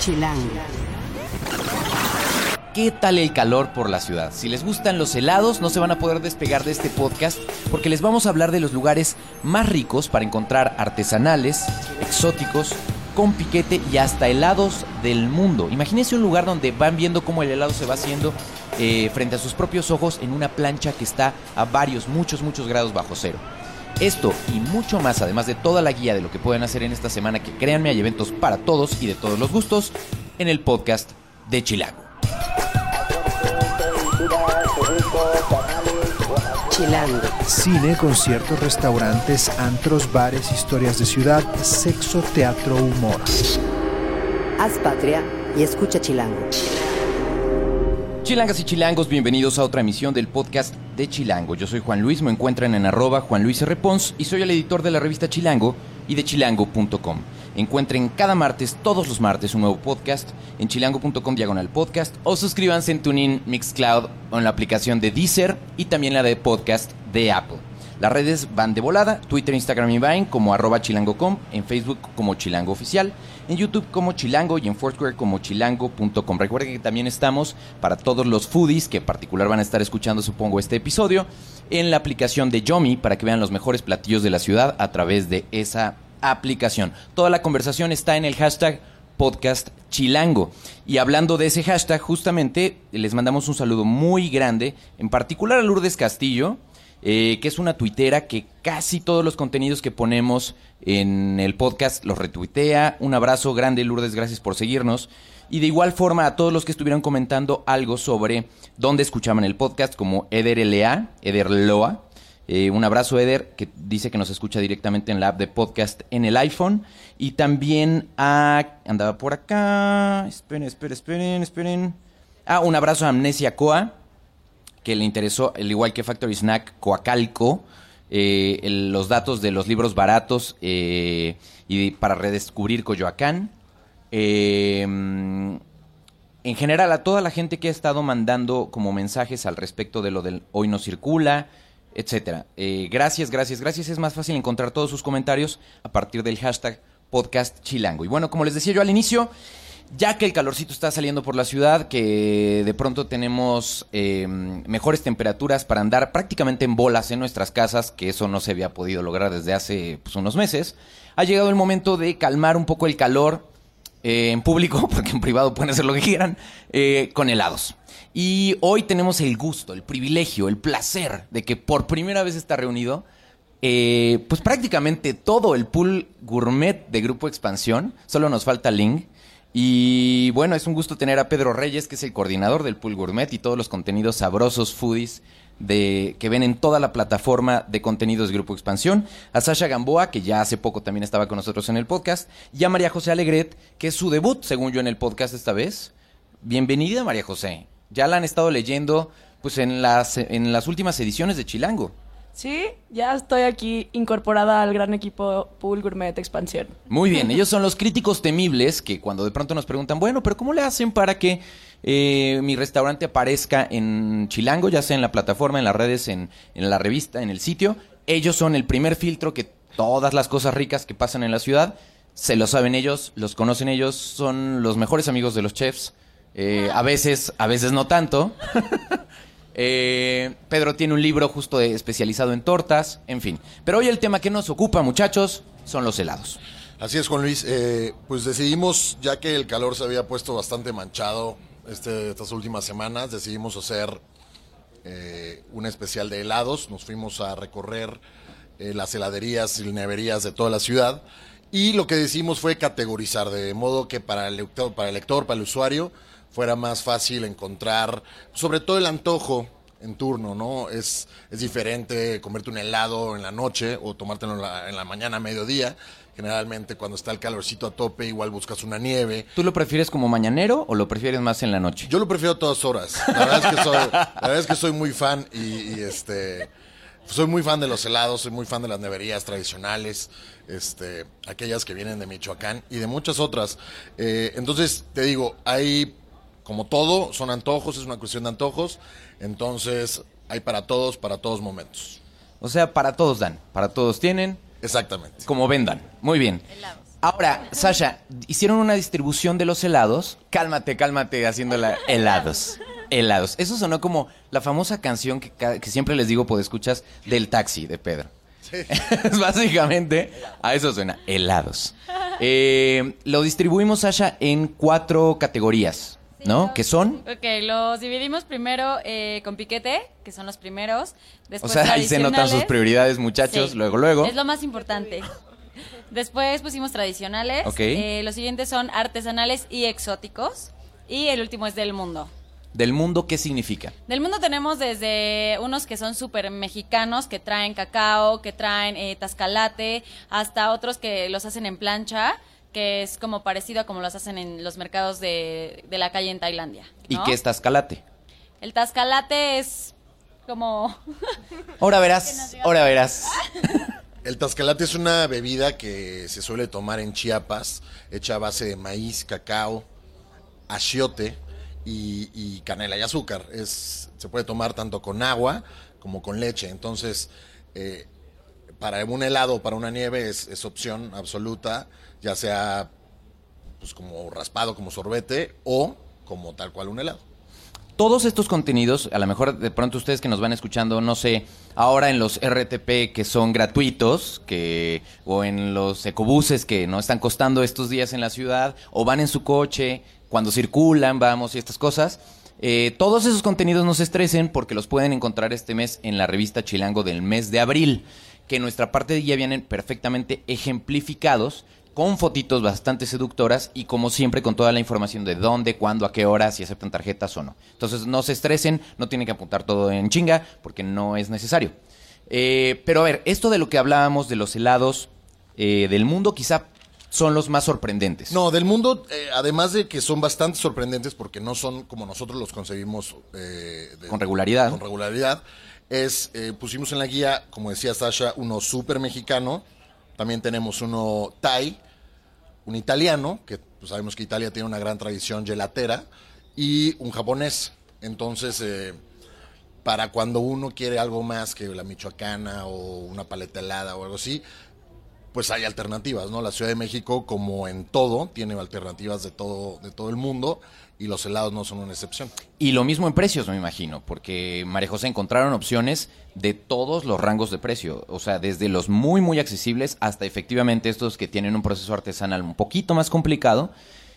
Chilango. ¿Qué tal el calor por la ciudad? Si les gustan los helados, no se van a poder despegar de este podcast porque les vamos a hablar de los lugares más ricos para encontrar artesanales, exóticos, con piquete y hasta helados del mundo. Imagínense un lugar donde van viendo cómo el helado se va haciendo eh, frente a sus propios ojos en una plancha que está a varios, muchos, muchos grados bajo cero. Esto y mucho más, además de toda la guía de lo que pueden hacer en esta semana, que créanme, hay eventos para todos y de todos los gustos, en el podcast de Chilago. Chilango. Cine, conciertos, restaurantes, antros, bares, historias de ciudad, sexo, teatro, humor. Haz patria y escucha Chilango. Chilangas y chilangos, bienvenidos a otra emisión del podcast de Chilango. Yo soy Juan Luis, me encuentran en arroba Juan Luis R. Pons y soy el editor de la revista Chilango y de chilango.com. Encuentren cada martes, todos los martes, un nuevo podcast en chilango.com diagonal podcast o suscríbanse en TuneIn, Mixcloud o en la aplicación de Deezer y también la de podcast de Apple. Las redes van de volada, Twitter, Instagram y Vine como arroba chilango.com, en Facebook como chilango oficial, en YouTube como chilango y en Foursquare como chilango.com. Recuerden que también estamos para todos los foodies que en particular van a estar escuchando supongo este episodio en la aplicación de Yomi para que vean los mejores platillos de la ciudad a través de esa aplicación. Toda la conversación está en el hashtag podcast chilango. Y hablando de ese hashtag, justamente les mandamos un saludo muy grande, en particular a Lourdes Castillo, eh, que es una tuitera que casi todos los contenidos que ponemos en el podcast los retuitea. Un abrazo grande, Lourdes, gracias por seguirnos. Y de igual forma a todos los que estuvieron comentando algo sobre dónde escuchaban el podcast, como Eder LA, Eder Loa. Eh, un abrazo, Eder, que dice que nos escucha directamente en la app de podcast en el iPhone. Y también a. Andaba por acá. Esperen, esperen, esperen, esperen. Ah, un abrazo a Amnesia Coa, que le interesó, al igual que Factory Snack, Coacalco, eh, los datos de los libros baratos eh, y para redescubrir Coyoacán. Eh, en general, a toda la gente que ha estado mandando como mensajes al respecto de lo del hoy no circula, etcétera. Eh, gracias, gracias, gracias. Es más fácil encontrar todos sus comentarios a partir del hashtag podcast chilango. Y bueno, como les decía yo al inicio, ya que el calorcito está saliendo por la ciudad, que de pronto tenemos eh, mejores temperaturas para andar prácticamente en bolas en nuestras casas, que eso no se había podido lograr desde hace pues, unos meses, ha llegado el momento de calmar un poco el calor eh, en público, porque en privado pueden hacer lo que quieran, eh, con helados. Y hoy tenemos el gusto, el privilegio, el placer de que por primera vez está reunido, eh, pues prácticamente todo el pool gourmet de Grupo Expansión. Solo nos falta Ling. Y bueno, es un gusto tener a Pedro Reyes, que es el coordinador del pool gourmet y todos los contenidos sabrosos foodies de, que ven en toda la plataforma de contenidos de Grupo Expansión, a Sasha Gamboa, que ya hace poco también estaba con nosotros en el podcast, y a María José Alegret, que es su debut, según yo, en el podcast esta vez. Bienvenida, María José. Ya la han estado leyendo pues en las, en las últimas ediciones de Chilango. Sí, ya estoy aquí incorporada al gran equipo Pool Gourmet Expansión. Muy bien, ellos son los críticos temibles que cuando de pronto nos preguntan, bueno, pero ¿cómo le hacen para que eh, mi restaurante aparezca en Chilango, ya sea en la plataforma, en las redes, en, en la revista, en el sitio? Ellos son el primer filtro que todas las cosas ricas que pasan en la ciudad, se lo saben ellos, los conocen ellos, son los mejores amigos de los chefs. Eh, a veces, a veces no tanto. Eh, Pedro tiene un libro justo especializado en tortas, en fin. Pero hoy el tema que nos ocupa, muchachos, son los helados. Así es, Juan Luis. Eh, pues decidimos, ya que el calor se había puesto bastante manchado este, estas últimas semanas, decidimos hacer eh, un especial de helados. Nos fuimos a recorrer eh, las heladerías y neverías de toda la ciudad. Y lo que decidimos fue categorizar, de modo que para el lector, para el, lector, para el usuario, fuera más fácil encontrar, sobre todo el antojo en turno, ¿no? Es, es diferente comerte un helado en la noche o tomártelo en la, en la mañana, mediodía. Generalmente cuando está el calorcito a tope, igual buscas una nieve. ¿Tú lo prefieres como mañanero o lo prefieres más en la noche? Yo lo prefiero a todas horas. La verdad es que soy, la verdad es que soy muy fan y, y, este soy muy fan de los helados, soy muy fan de las neverías tradicionales, este, aquellas que vienen de Michoacán y de muchas otras. Eh, entonces, te digo, hay como todo, son antojos, es una cuestión de antojos. Entonces, hay para todos, para todos momentos. O sea, para todos dan, para todos tienen, Exactamente. como vendan. Muy bien. Ahora, Sasha, hicieron una distribución de los helados. Cálmate, cálmate, haciéndola helados. Helados. Eso sonó como la famosa canción que, que siempre les digo, pues escuchas, del taxi de Pedro. Es Básicamente, a eso suena, helados. Eh, lo distribuimos, Sasha, en cuatro categorías, ¿no? Que son, Ok, los dividimos primero eh, con piquete, que son los primeros. o Después sea, ahí se notan sus prioridades, muchachos, Sí. luego, luego. Es lo más importante. Después pusimos tradicionales. Ok. Eh, los siguientes son artesanales y exóticos. Y el último es del mundo. Del mundo, ¿qué significa? Del mundo tenemos desde unos que son súper mexicanos, que traen cacao, que traen eh, tascalate, hasta otros que los hacen en plancha, que es como parecido a como los hacen en los mercados de, de la calle en Tailandia. ¿Y qué es Tascalate? El tascalate es como... Ahora verás, ahora verás. El tascalate es una bebida que se suele tomar en Chiapas, hecha a base de maíz, cacao, achiote y, y canela y azúcar. Es, se puede tomar tanto con agua como con leche. Entonces, eh, para un helado o para una nieve es, es opción absoluta, ya sea pues como raspado, como sorbete o como tal cual un helado. Todos estos contenidos, a lo mejor de pronto ustedes que nos van escuchando, no sé, ahora en los RTP que son gratuitos, que o en los ecobuses que no están costando estos días en la ciudad, o van en su coche, cuando circulan, vamos y estas cosas. eh, todos esos contenidos no se estresen porque los pueden encontrar este mes en la revista Chilango del mes de abril, que en nuestra parte guía vienen perfectamente ejemplificados con fotitos bastante seductoras y como siempre con toda la información de dónde, cuándo, a qué hora, si aceptan tarjetas o no. Entonces no se estresen, no tienen que apuntar todo en chinga porque no es necesario. Eh, pero a ver, esto de lo que hablábamos de los helados eh, del mundo quizá son los más sorprendentes. No, del mundo, eh, además de que son bastante sorprendentes porque no son como nosotros los concebimos eh, de- Con regularidad. Con regularidad. Es, eh, pusimos en la guía, como decía Sasha, uno súper mexicano. También tenemos uno Thai, un italiano, que pues, sabemos que Italia tiene una gran tradición gelatera, y un japonés. Entonces, eh, para cuando uno quiere algo más que la michoacana o una paleta helada o algo así, pues hay alternativas, ¿no? La Ciudad de México, como en todo, tiene alternativas de todo, de todo el mundo y los helados no son una excepción. Y lo mismo en precios, me imagino, porque María José encontraron opciones de todos los rangos de precio, o sea, desde los muy, muy accesibles hasta efectivamente estos que tienen un proceso artesanal un poquito más complicado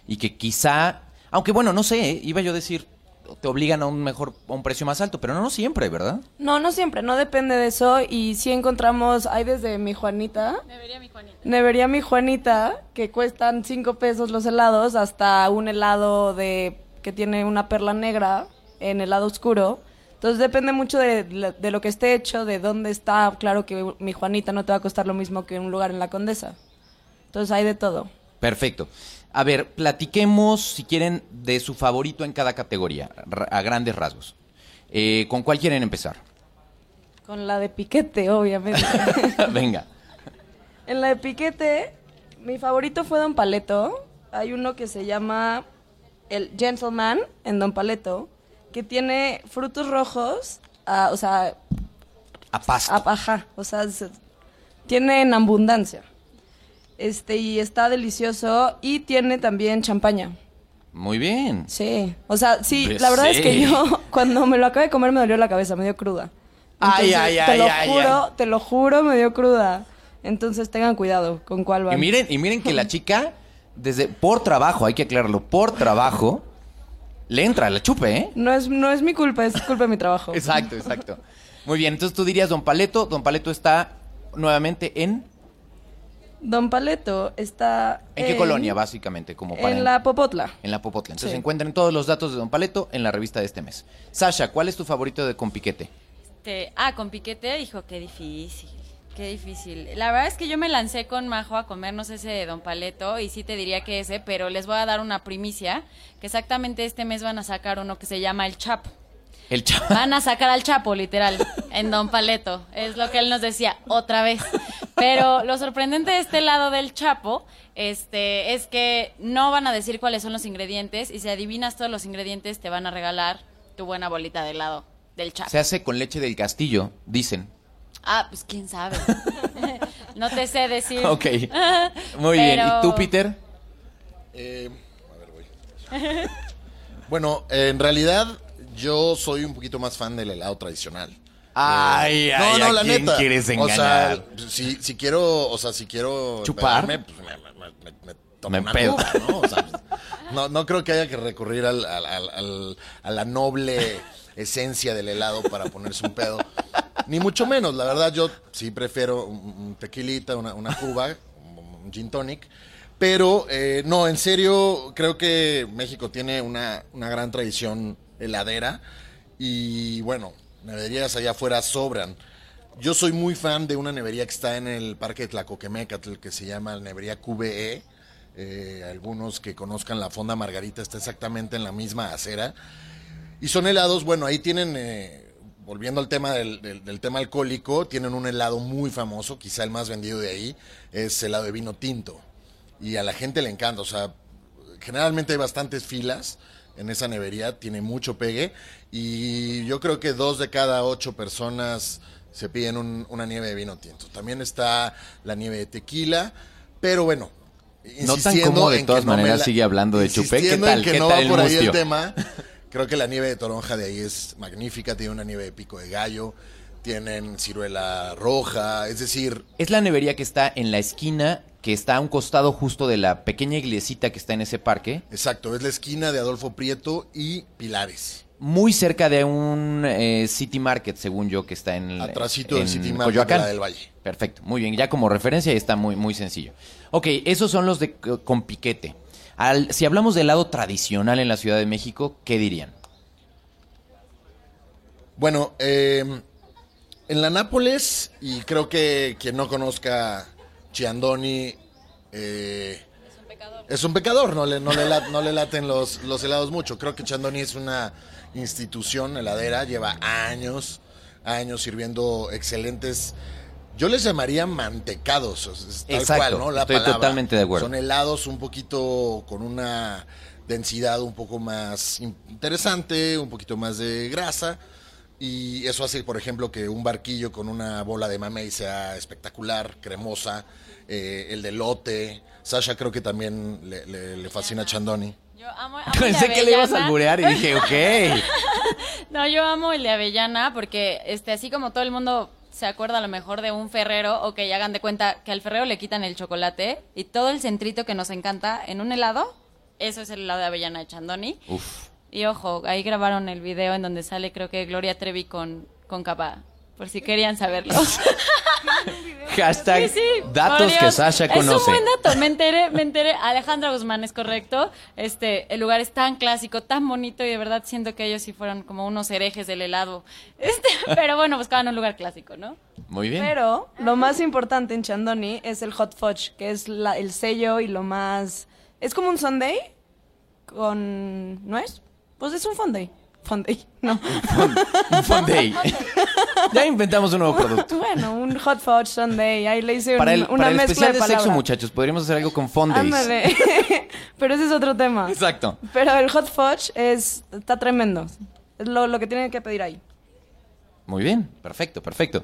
y que quizá, aunque bueno, no sé, ¿eh? iba yo a decir, te obligan a un mejor, a un precio más alto, pero no, no siempre, ¿verdad? No, no siempre, no depende de eso. Y sí encontramos, hay desde mi Juanita, Debería mi Juanita. Nevería mi Juanita, que cuestan 5 pesos los helados, hasta un helado de que tiene una perla negra en helado oscuro. Entonces depende mucho de, de lo que esté hecho, de dónde está. Claro que mi Juanita no te va a costar lo mismo que un lugar en la Condesa. Entonces hay de todo. Perfecto. A ver, platiquemos, si quieren, de su favorito en cada categoría, a grandes rasgos. Eh, ¿Con cuál quieren empezar? Con la de piquete, obviamente. Venga. En la de piquete, mi favorito fue Don Paleto. Hay uno que se llama el Gentleman en Don Paleto, que tiene frutos rojos, ah, o sea, A pasto. ah, ajá, o sea, se- tiene en abundancia. Este, y está delicioso y tiene también champaña. Muy bien. Sí, o sea, sí, Pues la verdad es que yo cuando me lo acabé de comer me dolió la cabeza, me dio cruda. Ay, ay, te ay, lo ay, juro, ay. te lo juro, me dio cruda. Entonces tengan cuidado con cuál van. Y miren, y miren que la chica, desde por trabajo, hay que aclararlo, por trabajo, le entra, la chupe, ¿eh? No es, no es mi culpa, es culpa de mi trabajo. Exacto, exacto. Muy bien, entonces tú dirías Don Paleto. Don Paleto está nuevamente en. Don Paleto está. ¿En qué colonia, básicamente? Como para En la Popotla. en la Popotla. Entonces Sí. encuentren todos los datos de Don Paleto en la revista de este mes. Sasha, ¿cuál es tu favorito de Compiquete? Este, ah, con piquete dijo, qué difícil, qué difícil. La verdad es que yo me lancé con Majo a comernos ese de Don Paleto y sí te diría que ese, pero les voy a dar una primicia, que exactamente este mes van a sacar uno que se llama El Chapo. El chaval. Van a sacar al Chapo, literal, en Don Paleto. Es lo que él nos decía otra vez. Pero lo sorprendente de este lado del Chapo este, es que no van a decir cuáles son los ingredientes y si adivinas todos los ingredientes te van a regalar tu buena bolita de helado del Chapo. Se hace con leche del castillo, dicen. Ah, pues quién sabe. no te sé decir. Ok. Muy bien. ¿Y tú, Peter? Eh, a ver, voy. Bueno, en realidad yo soy un poquito más fan del helado tradicional. Ay, Eh, ay, ¿a quién quieres O sea, engañar? si, si quiero, o sea, si quiero ¿Chupar? pues me, me, me- me una cuba, ¿no? O sea, no, no creo que haya que recurrir al, al- al- a la noble esencia del helado para ponerse un pedo. Ni mucho menos, la verdad yo sí prefiero un, tequilita, una, una cuba, un, un gin tonic. Pero eh, no, en serio, creo que México tiene una, una gran tradición heladera. Y bueno, neverías allá afuera sobran. Yo soy muy fan de una nevería que está en el Parque de Tlacoquemecatl, que se llama Nevería QBE. Eh, algunos que conozcan la Fonda Margarita está exactamente en la misma acera. Y son helados, bueno, ahí tienen, eh, volviendo al tema del, del- del tema alcohólico, tienen un helado muy famoso, quizá el más vendido de ahí, es helado de vino tinto. Y a la gente le encanta, o sea, generalmente hay bastantes filas en esa nevería, tiene mucho pegue. Y yo creo que dos de cada ocho personas se piden un- una nieve de vino tinto. También está la nieve de tequila, pero bueno. No tan cómodo, de todas no maneras, la- sigue hablando de chupé. ¿Qué tal? en que ¿Qué no tal va por ahí el tema. Creo que la nieve de toronja de ahí es magnífica, tiene una nieve de pico de gallo, tienen ciruela roja, es decir, Es la nevería que está en la esquina, que está a un costado justo de la pequeña iglesita que está en ese parque, exacto, es la esquina de Adolfo Prieto y Pilares. muy cerca de un eh, City Market, según yo, que está en Atrásito del City Market Coyoacán. de la del Valle. Perfecto, muy bien. Ya como referencia está muy, muy sencillo. Ok, esos son los de con piquete. Al- si hablamos del lado tradicional en la Ciudad de México, ¿qué dirían? Bueno, eh, en la Nápoles, y creo que quien no conozca Chiandoni eh, es un pecador, no le, no le, la- no le laten los, los helados mucho. Creo que Chiandoni es una institución heladera, lleva años, años sirviendo excelentes. Yo les llamaría mantecados, tal Exacto, cual, ¿no? La estoy palabra. totalmente de acuerdo. Son helados un poquito con una densidad un poco más interesante, un poquito más de grasa. Y eso hace, por ejemplo, que un barquillo con una bola de mamey sea espectacular, cremosa. Eh, el de lote. Sasha creo que también le, le- le fascina a Chandoni. Yo amo, amo Pensé que le ibas a alburear y dije, ok. No, yo amo el de avellana porque este así como todo el mundo se acuerda a lo mejor de un ferrero o que ya hagan de cuenta que al ferrero le quitan el chocolate y todo el centrito que nos encanta en un helado, eso es el helado de avellana de Chandoni. Uf. Y ojo, ahí grabaron el video en donde sale creo que Gloria Trevi con, con capa, por si querían saberlo. Hashtag Sí, sí, datos que. Sasha Es conoce. un buen dato, me enteré, me enteré. Alejandra Guzmán es correcto. Este, el lugar es tan clásico, tan bonito y de verdad siento que ellos sí fueron como unos herejes del helado. Este, pero bueno, buscaban un lugar clásico, ¿no? Muy bien. Pero lo más importante en Chandoni es el hot fudge, que es la- el sello y lo más... Es como un sundae con nuez. Pues es un fondue. Fondue, no. Un fun day. ya inventamos un nuevo producto. bueno, un hot fudge sundae. Ahí le hice un- Para el, una para el mezcla especial de, de sexo, muchachos, podríamos hacer algo con fun days. Ándale. Pero ese es otro tema. Exacto. Pero el hot fudge es, está tremendo. Es lo, lo que tienen que pedir ahí. Muy bien, perfecto, perfecto.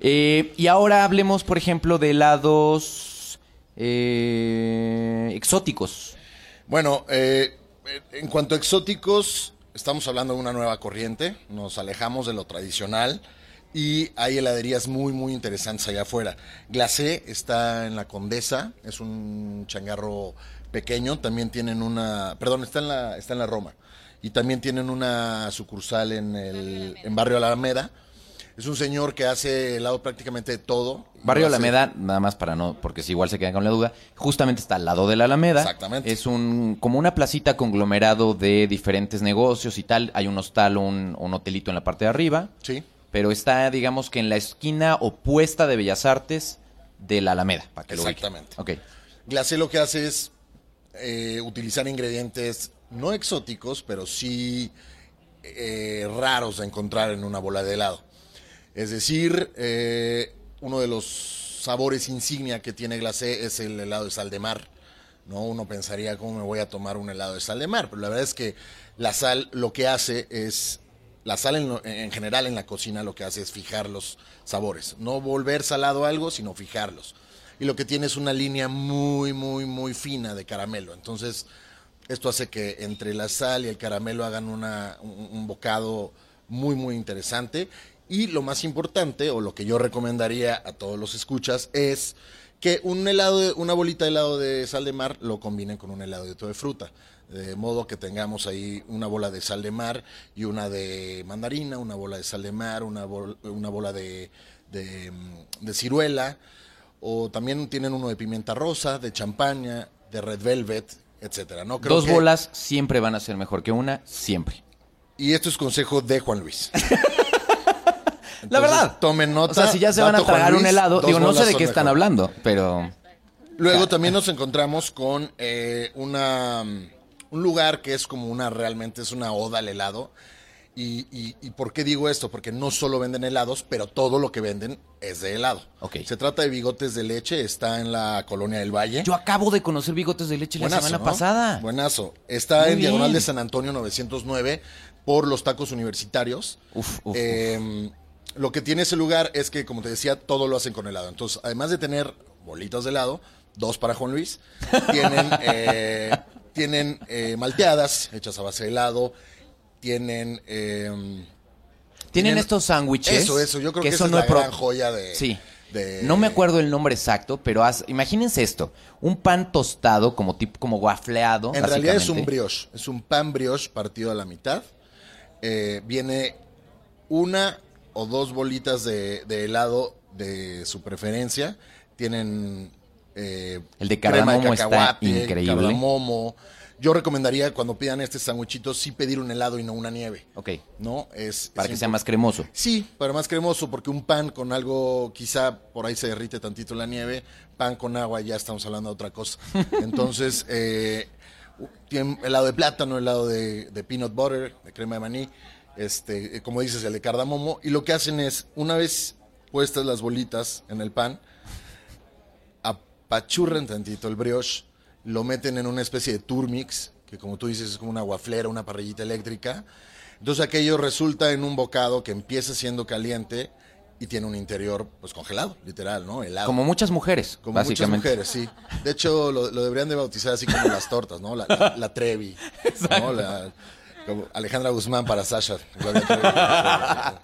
Eh, y ahora hablemos, por ejemplo, de helados eh, exóticos. Bueno, eh, en cuanto a exóticos, estamos hablando de una nueva corriente, nos alejamos de lo tradicional y hay heladerías muy, muy interesantes allá afuera. Glacé está en la Condesa, es un changarro pequeño, también tienen una, perdón, está en la, está en la Roma y también tienen una sucursal en el en Barrio Alameda. Es un señor que hace helado prácticamente de todo. Barrio hace- Alameda, nada más para no, porque si igual se quedan con la duda, justamente está al lado de la Alameda. Exactamente. Es un como una placita conglomerado de diferentes negocios y tal. Hay un hostal, un, un hotelito en la parte de arriba, Sí. pero está, digamos que en la esquina opuesta de Bellas Artes de la Alameda, para que lo. Exactamente. Ok. Glacé lo que hace es eh, utilizar ingredientes no exóticos, pero sí eh, raros de encontrar en una bola de helado. Es decir, eh, uno de los sabores insignia que tiene Glacé es el helado de sal de mar. ¿no? Uno pensaría, ¿cómo me voy a tomar un helado de sal de mar? Pero la verdad es que la sal lo que hace es la sal en, general en la cocina lo que hace es fijar los sabores. No volver salado algo, sino fijarlos. Y lo que tiene es una línea muy, muy, muy fina de caramelo. Entonces, esto hace que entre la sal y el caramelo hagan una, un, un bocado muy, muy interesante. Y lo más importante, o lo que yo recomendaría a todos los escuchas, es que un helado, de- una bolita de helado de sal de mar lo combinen con un helado de todo de fruta. De modo que tengamos ahí una bola de sal de mar y una de mandarina, una bola de sal de mar, una, bol- una bola de, de, mm, de ciruela. O también tienen uno de pimienta rosa, de champaña, de red velvet, etcétera. ¿no? Creo Dos que- bolas siempre van a ser mejor que una, siempre. Y esto es consejo de Juan Luis. La verdad. Tomen nota. O sea, si ya se van a tragar un helado, digo, no sé de qué están mejor. hablando, pero Luego también nos encontramos con eh, una, un lugar que es como una, realmente es una oda al helado. Y, y- y por qué digo esto? Porque no solo venden helados, pero todo lo que venden es de helado. Ok. Se trata de bigotes de leche, está en la colonia del Valle. yo acabo de conocer bigotes de leche la semana ¿no? pasada. Buenazo. Está Muy en Diagonal de San Antonio 909 por los tacos universitarios. Uf, uf, Eh, Lo que tiene ese lugar es que, como te decía, todo lo hacen con helado. Entonces, además de tener bolitas de helado, dos para Juan Luis, tienen, eh, tienen eh, malteadas hechas a base de helado, tienen... eh, Tienen estos sándwiches. Eso, eso, yo creo que, eso es no la gran joya de... Sí. de- No me acuerdo el nombre exacto, pero imagínense esto: un pan tostado, como tipo, como guafleado. En realidad es un brioche, es un pan brioche partido a la mitad. Eh, viene una o dos bolitas de, de helado de su preferencia. Tienen eh, El de crema cardamomo está increíble. cardamomo. Yo recomendaría cuando pidan este sanguchito sí pedir un helado y no una nieve. Ok. ¿No? Es, Para es que sea más cremoso. Sí, para más cremoso, porque un pan con algo, quizá por ahí se derrite tantito la nieve, pan con agua, ya estamos hablando de otra cosa. Entonces, eh, helado de plátano, helado de, de peanut butter, de crema de maní, este, eh, como dices, el de cardamomo, y lo que hacen es, una vez puestas las bolitas en el pan, apachurran tantito el brioche, lo meten en una especie de turmix, que como tú dices es como una guaflera, una parrillita eléctrica. Entonces aquello resulta en un bocado que empieza siendo caliente y tiene un interior pues congelado, literal, ¿no? Helado. Como muchas mujeres, Como muchas mujeres, sí. De hecho, lo, lo deberían de bautizar así como las tortas, ¿no? La, la- la Trevi, ¿no? La- como Alejandra Guzmán para Sasha.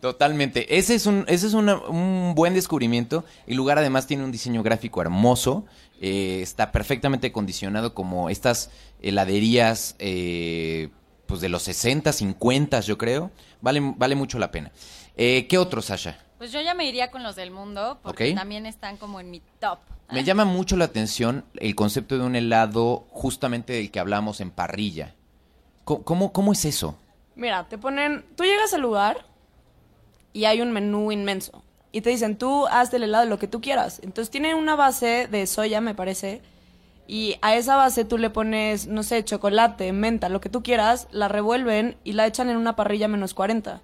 Totalmente. Ese es un, ese es una- un buen descubrimiento. El lugar además tiene un diseño gráfico hermoso. Eh, está perfectamente condicionado como estas heladerías eh, pues de los 60, 50, yo creo. Vale, vale mucho la pena. Eh, ¿Qué otro, Sasha? Pues yo ya me iría con los del mundo, porque también están como en mi top. Me llama mucho la atención el concepto de un helado justamente del que hablamos en parrilla. ¿Cómo, cómo, cómo es eso? Mira, te ponen, tú llegas al lugar y hay un menú inmenso. Y te dicen, tú haz del helado lo que tú quieras. Entonces tiene una base de soya, me parece. Y a esa base tú le pones, no sé, chocolate, menta, lo que tú quieras, la revuelven y la echan en una parrilla menos 40.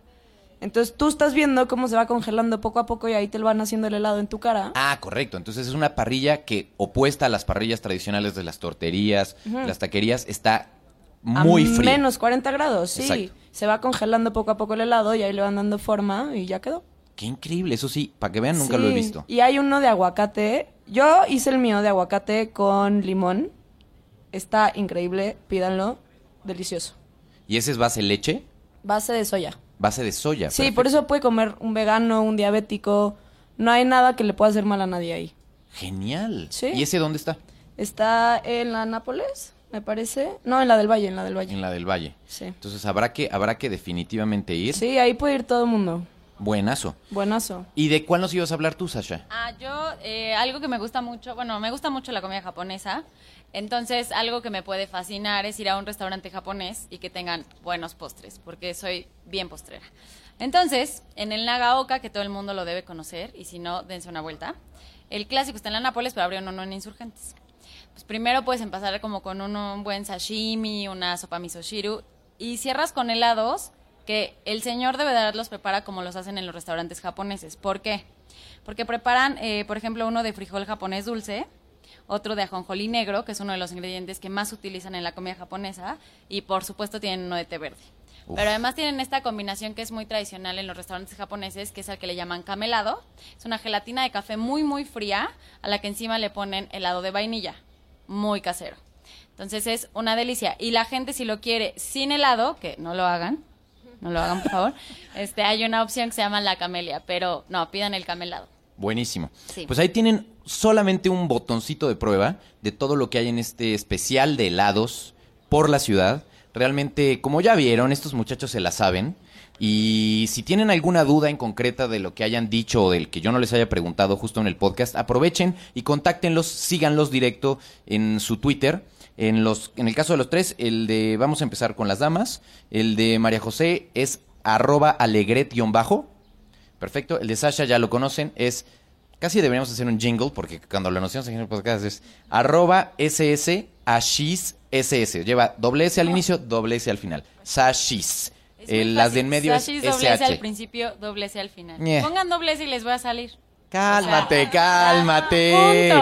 Entonces tú estás viendo cómo se va congelando poco a poco y ahí te lo van haciendo el helado en tu cara. Ah, correcto. Entonces es una parrilla que, opuesta a las parrillas tradicionales de las torterías, las taquerías, está muy a fría. menos 40 grados, sí. Exacto. Se va congelando poco a poco el helado y ahí le van dando forma y ya quedó. Qué increíble, eso sí, para que vean, nunca lo he visto. Y hay uno de aguacate. Yo hice el mío de aguacate con limón. Está increíble, pídanlo. Delicioso. ¿Y ese es base leche? Base de soya. Base de soya. Sí, perfecto. por eso puede comer un vegano, un diabético. No hay nada que le pueda hacer mal a nadie ahí. Genial. Sí. ¿Y ese dónde está? Está en la Nápoles, me parece. No, en la del Valle, en la del Valle. En la del Valle. Sí. Entonces habrá que, habrá que definitivamente ir. Sí, ahí puede ir todo el mundo. Buenazo. Buenazo. ¿Y de cuál nos ibas a hablar tú, Sasha? Ah, yo, eh, algo que me gusta mucho, bueno, me gusta mucho la comida japonesa. Entonces, algo que me puede fascinar es ir a un restaurante japonés y que tengan buenos postres, porque soy bien postrera. Entonces, en el Nagaoka, que todo el mundo lo debe conocer, y si no, dense una vuelta. El clásico está en la Nápoles, pero abrieron uno en Insurgentes. Pues primero puedes empezar como con un, un buen sashimi, una sopa misoshiru, y cierras con helados que el señor de verdad los prepara como los hacen en los restaurantes japoneses. ¿Por qué? Porque preparan, eh, por ejemplo, uno de frijol japonés dulce, otro de ajonjolí negro, que es uno de los ingredientes que más utilizan en la comida japonesa, y por supuesto tienen uno de té verde. Uf. Pero además tienen esta combinación que es muy tradicional en los restaurantes japoneses, que es el que le llaman camelado. Es una gelatina de café muy, muy fría, a la que encima le ponen helado de vainilla. Muy casero. Entonces es una delicia. Y la gente si lo quiere sin helado, que no lo hagan, no lo hagan por favor, este, hay una opción que se llama la camelia, pero no, pidan el camelado. Buenísimo. Sí. Pues ahí tienen solamente un botoncito de prueba de todo lo que hay en este especial de helados por la ciudad. Realmente, como ya vieron, estos muchachos se la saben. Y si tienen alguna duda en concreta de lo que hayan dicho o del que yo no les haya preguntado justo en el podcast, aprovechen y contáctenlos, síganlos directo en su Twitter. En, los, en el caso de los tres, el de, vamos a empezar con las damas, el de María José es arroba alegret-bajo. Perfecto. El de Sasha ya lo conocen, es casi deberíamos hacer un jingle porque cuando lo anunciamos en el podcast es arroba ss ashis ss. Lleva doble S al inicio, doble S al final. Sashis. El- las de en medio es doble S al SH. principio, doble S al final. Ñe. Pongan doble S y les va a salir. Cálmate, cálmate.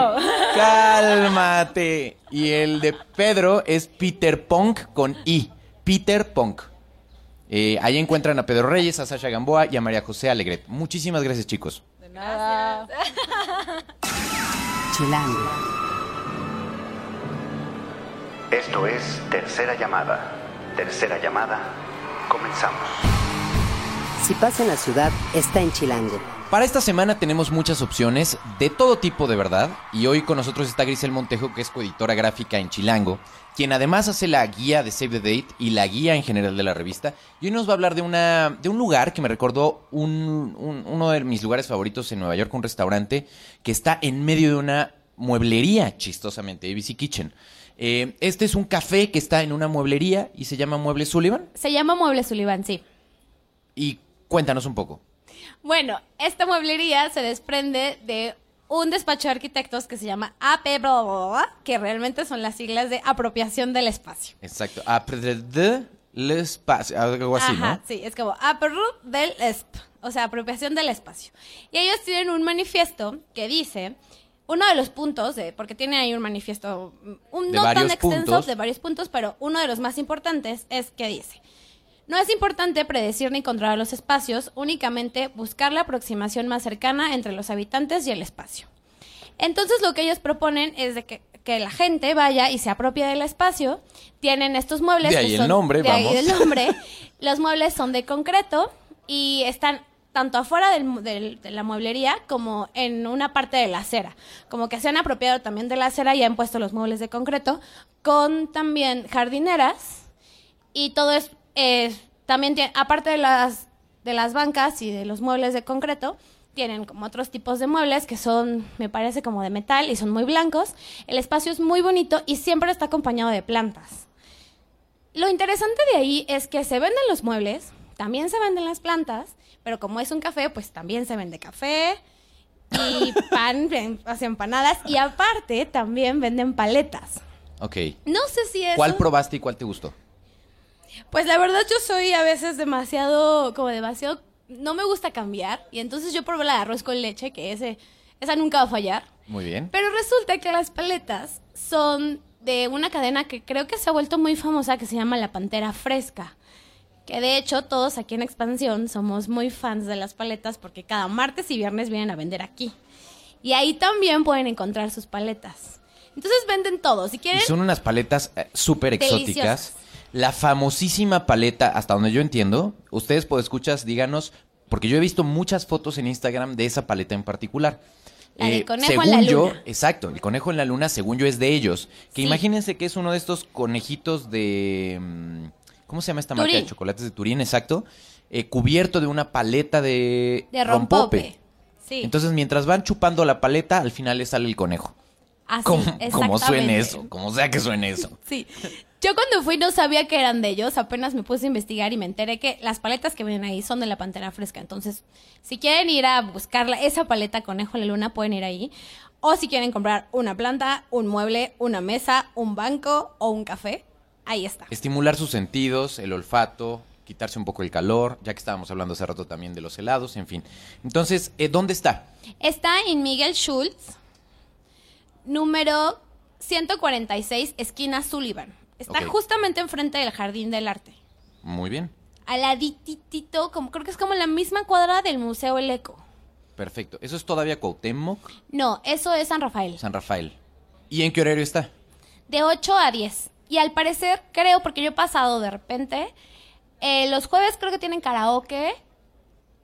Cálmate. Y el de Pedro es Peter Punk con I. Peter Punk. Eh, ahí encuentran a Pedro Reyes, a Sasha Gamboa y a María José Alegret. Muchísimas gracias, chicos. De nada. Chilango. Esto es Tercera Llamada. Tercera Llamada. Comenzamos. Si pasa en la ciudad, está en Chilango. Para esta semana tenemos muchas opciones de todo tipo de verdad y hoy con nosotros está Grisel Montejo que es coeditora gráfica en Chilango, quien además hace la guía de Save the Date y la guía en general de la revista y hoy nos va a hablar de una de un lugar que me recordó un- un- uno de mis lugares favoritos en Nueva York, un restaurante que está en medio de una mueblería chistosamente, ABC Kitchen. Eh, este es un café que está en una mueblería y se llama Mueble Sullivan Se llama Mueble Sullivan, sí. y cuéntanos un poco. Bueno, esta mueblería se desprende de un despacho de arquitectos que se llama AP, bla, bla, bla, bla, que realmente son las siglas de apropiación del espacio. Exacto. Après de l'espacio, algo así, Ajá, ¿no? sí, es como apro del esp, o sea, apropiación del espacio. Y ellos tienen un manifiesto que dice, uno de los puntos, de, porque tienen ahí un manifiesto, mm, un no tan extenso, puntos. de varios puntos, pero uno de los más importantes es que dice, no es importante predecir ni controlar los espacios, únicamente buscar la aproximación más cercana entre los habitantes y el espacio. Entonces lo que ellos proponen es de que, que la gente vaya y se apropie del espacio. Tienen estos muebles. De ahí que el nombre, de ahí vamos. el nombre. Los muebles son de concreto y están tanto afuera del del- de la mueblería como en una parte de la acera. Como que se han apropiado también de la acera y han puesto los muebles de concreto con también jardineras y todo es eh, también tiene, aparte de las de las bancas y de los muebles de concreto tienen como otros tipos de muebles que son me parece como de metal y son muy blancos el espacio es muy bonito y siempre está acompañado de plantas lo interesante de ahí es que se venden los muebles también se venden las plantas pero como es un café pues también se vende café y pan en- o sea, empanadas y aparte también venden paletas Ok. no sé si es ¿Cuál probaste y cuál te gustó? Pues la verdad yo soy a veces demasiado, como demasiado, no me gusta cambiar. Y entonces yo probé la de arroz con leche, que ese, esa nunca va a fallar. Muy bien. Pero resulta que las paletas son de una cadena que creo que se ha vuelto muy famosa, que se llama La Pantera Fresca. Que de hecho todos aquí en Expansión somos muy fans de las paletas porque cada martes y viernes vienen a vender aquí. Y ahí también pueden encontrar sus paletas. Entonces venden todo. Si Y quieren, son unas paletas eh, súper exóticas. La famosísima paleta, hasta donde yo entiendo, ustedes por escuchas, díganos, porque yo he visto muchas fotos en Instagram de esa paleta en particular. La del Eh, conejo en según la yo, luna. exacto, el conejo en la luna, según yo, es de ellos. Que Sí. imagínense que es uno de estos conejitos de. mm, ¿Cómo se llama esta marca de chocolates de Turín? Exacto. eh, cubierto de una paleta de, de rompope. Sí. Entonces, mientras van chupando la paleta, al final les sale el conejo. Así, Como, como suene eso, como sea que suene eso. Sí. Yo cuando fui no sabía que eran de ellos, apenas me puse a investigar y me enteré que las paletas que ven ahí son de la Pantera Fresca. Entonces, si quieren ir a buscar esa paleta Conejo en la Luna, pueden ir ahí. O si quieren comprar una planta, un mueble, una mesa, un banco o un café, ahí está. Estimular sus sentidos, el olfato, quitarse un poco el calor, ya que estábamos hablando hace rato también de los helados, en fin. Entonces, eh, ¿dónde está? Está en Miguel Schultz, número 146, esquina Sullivan. Está justamente enfrente del Jardín del Arte. Muy bien. al laditito, como creo que es como la misma cuadra del Museo El Eco. Perfecto. ¿Eso es todavía Cuauhtémoc, No, eso es San Rafael. San Rafael? ¿Y en qué horario está? De 8 a 10. Y al parecer, creo, porque yo he pasado de repente, eh, los jueves creo que tienen karaoke.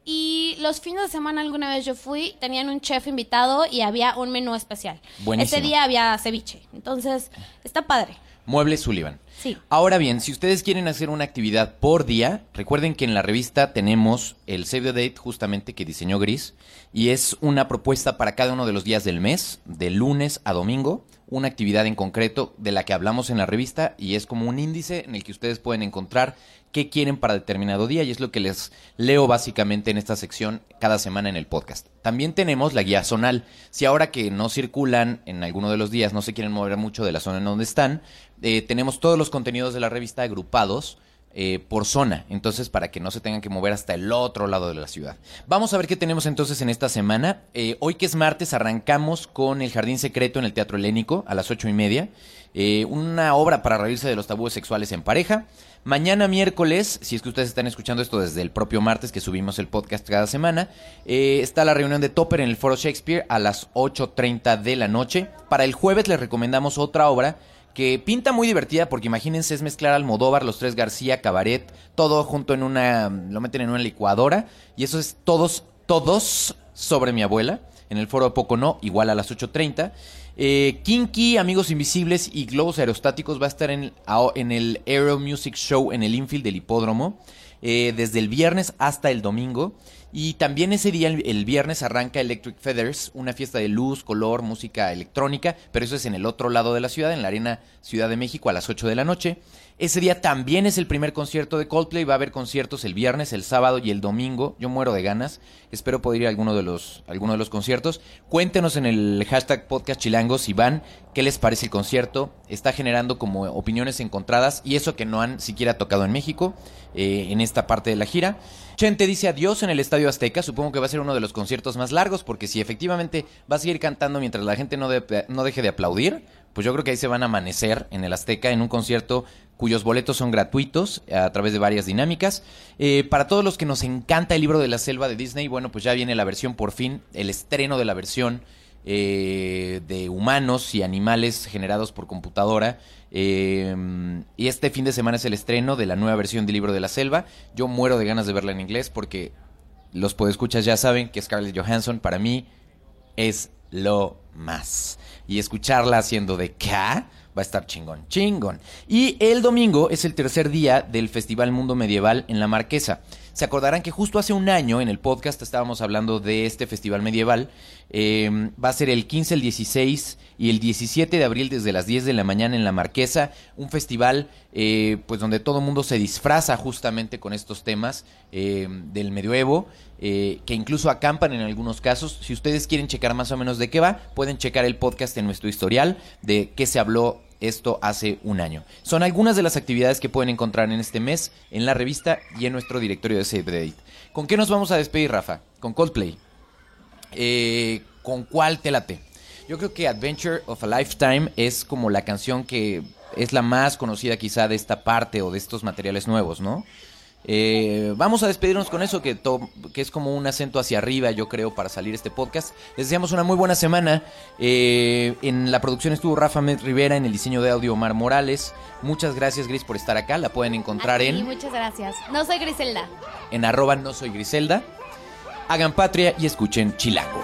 Y los fines de semana alguna vez yo fui, tenían un chef invitado y había un menú especial. Buenísimo. Ese día había ceviche. Entonces, está padre. Muebles Sullivan. Sí. Ahora bien, si ustedes quieren hacer una actividad por día, recuerden que en la revista tenemos el Save the Date justamente que diseñó Gris y es una propuesta para cada uno de los días del mes, de lunes a domingo, una actividad en concreto de la que hablamos en la revista y es como un índice en el que ustedes pueden encontrar qué quieren para determinado día y es lo que les leo básicamente en esta sección cada semana en el podcast. También tenemos la guía zonal. Si ahora que no circulan en alguno de los días, no se quieren mover mucho de la zona en donde están, eh, tenemos todos los contenidos de la revista agrupados eh, por zona, entonces para que no se tengan que mover hasta el otro lado de la ciudad. Vamos a ver qué tenemos entonces en esta semana. Eh, hoy que es martes arrancamos con El Jardín Secreto en el Teatro Helénico a las ocho y media, Eh, una obra para reírse de los tabúes sexuales en pareja. Mañana miércoles, si es que ustedes están escuchando esto desde el propio martes que subimos el podcast cada semana, eh, está la reunión de Topper en el Foro Shakespeare a las 8.30 de la noche. Para el jueves les recomendamos otra obra que pinta muy divertida porque imagínense es mezclar Almodóvar, los tres García, Cabaret, todo junto en una, lo meten en una licuadora y eso es todos, todos sobre mi abuela en el foro de Poco No, igual a las 8.30. Eh, Kinky, Amigos Invisibles y Globos Aerostáticos va a estar en, en el Aero Music Show en el infield del hipódromo eh, desde el viernes hasta el domingo. Y también ese día, el, viernes, arranca Electric Feathers, una fiesta de luz, color, música electrónica, pero eso es en el otro lado de la ciudad, en la Arena Ciudad de México a las 8 de la noche. Ese día también es el primer concierto de Coldplay, va a haber conciertos el viernes, el sábado y el domingo. Yo muero de ganas, espero poder ir a alguno de los, alguno de los conciertos. Cuéntenos en el hashtag podcast chilango si van, qué les parece el concierto. Está generando como opiniones encontradas y eso que no han siquiera tocado en México eh, en esta parte de la gira. Chente dice adiós en el Estadio Azteca. Supongo que va a ser uno de los conciertos más largos porque si efectivamente va a seguir cantando mientras la gente no, no deje de aplaudir, pues yo creo que ahí se van a amanecer en el Azteca en un concierto cuyos boletos son gratuitos a través de varias dinámicas. Eh, para todos los que nos encanta el libro de la selva de Disney, bueno, pues ya viene la versión por fin, el estreno de la versión eh, de humanos y animales generados por computadora. Eh, y este fin de semana es el estreno de la nueva versión del libro de la selva. Yo muero de ganas de verla en inglés porque los podescuchas ya saben que Scarlett Johansson para mí es lo más. Y escucharla haciendo de K va a estar chingón, chingón. Y el domingo es el tercer día del Festival Mundo Medieval en La Marquesa. Se acordarán que justo hace un año en el podcast estábamos hablando de este festival medieval. Eh, va a ser el 15, el 16 y el 17 de abril desde las 10 de la mañana en La Marquesa. Un festival eh, pues donde todo el mundo se disfraza justamente con estos temas eh, del medioevo. eh, que incluso acampan en algunos casos. Si ustedes quieren checar más o menos de qué va, pueden checar el podcast en nuestro historial de qué se habló esto hace un año. Son algunas de las actividades que pueden encontrar en este mes en la revista y en nuestro directorio de Save the Date. ¿Con qué nos vamos a despedir, Rafa? Con Coldplay. Eh, ¿Con cuál te late? Yo creo que Adventure of a Lifetime es como la canción que es la más conocida quizá de esta parte o de estos materiales nuevos, ¿no? Eh, vamos a despedirnos con eso, que, to- que es como un acento hacia arriba, yo creo, para salir este podcast. Les deseamos una muy buena semana. Eh, en la producción estuvo Rafa Med Rivera, en el diseño de audio Omar Morales. Muchas gracias, Gris, por estar acá. La pueden encontrar en, muchas gracias. No soy Griselda. en arroba no soy Griselda. Hagan patria y escuchen Chilango.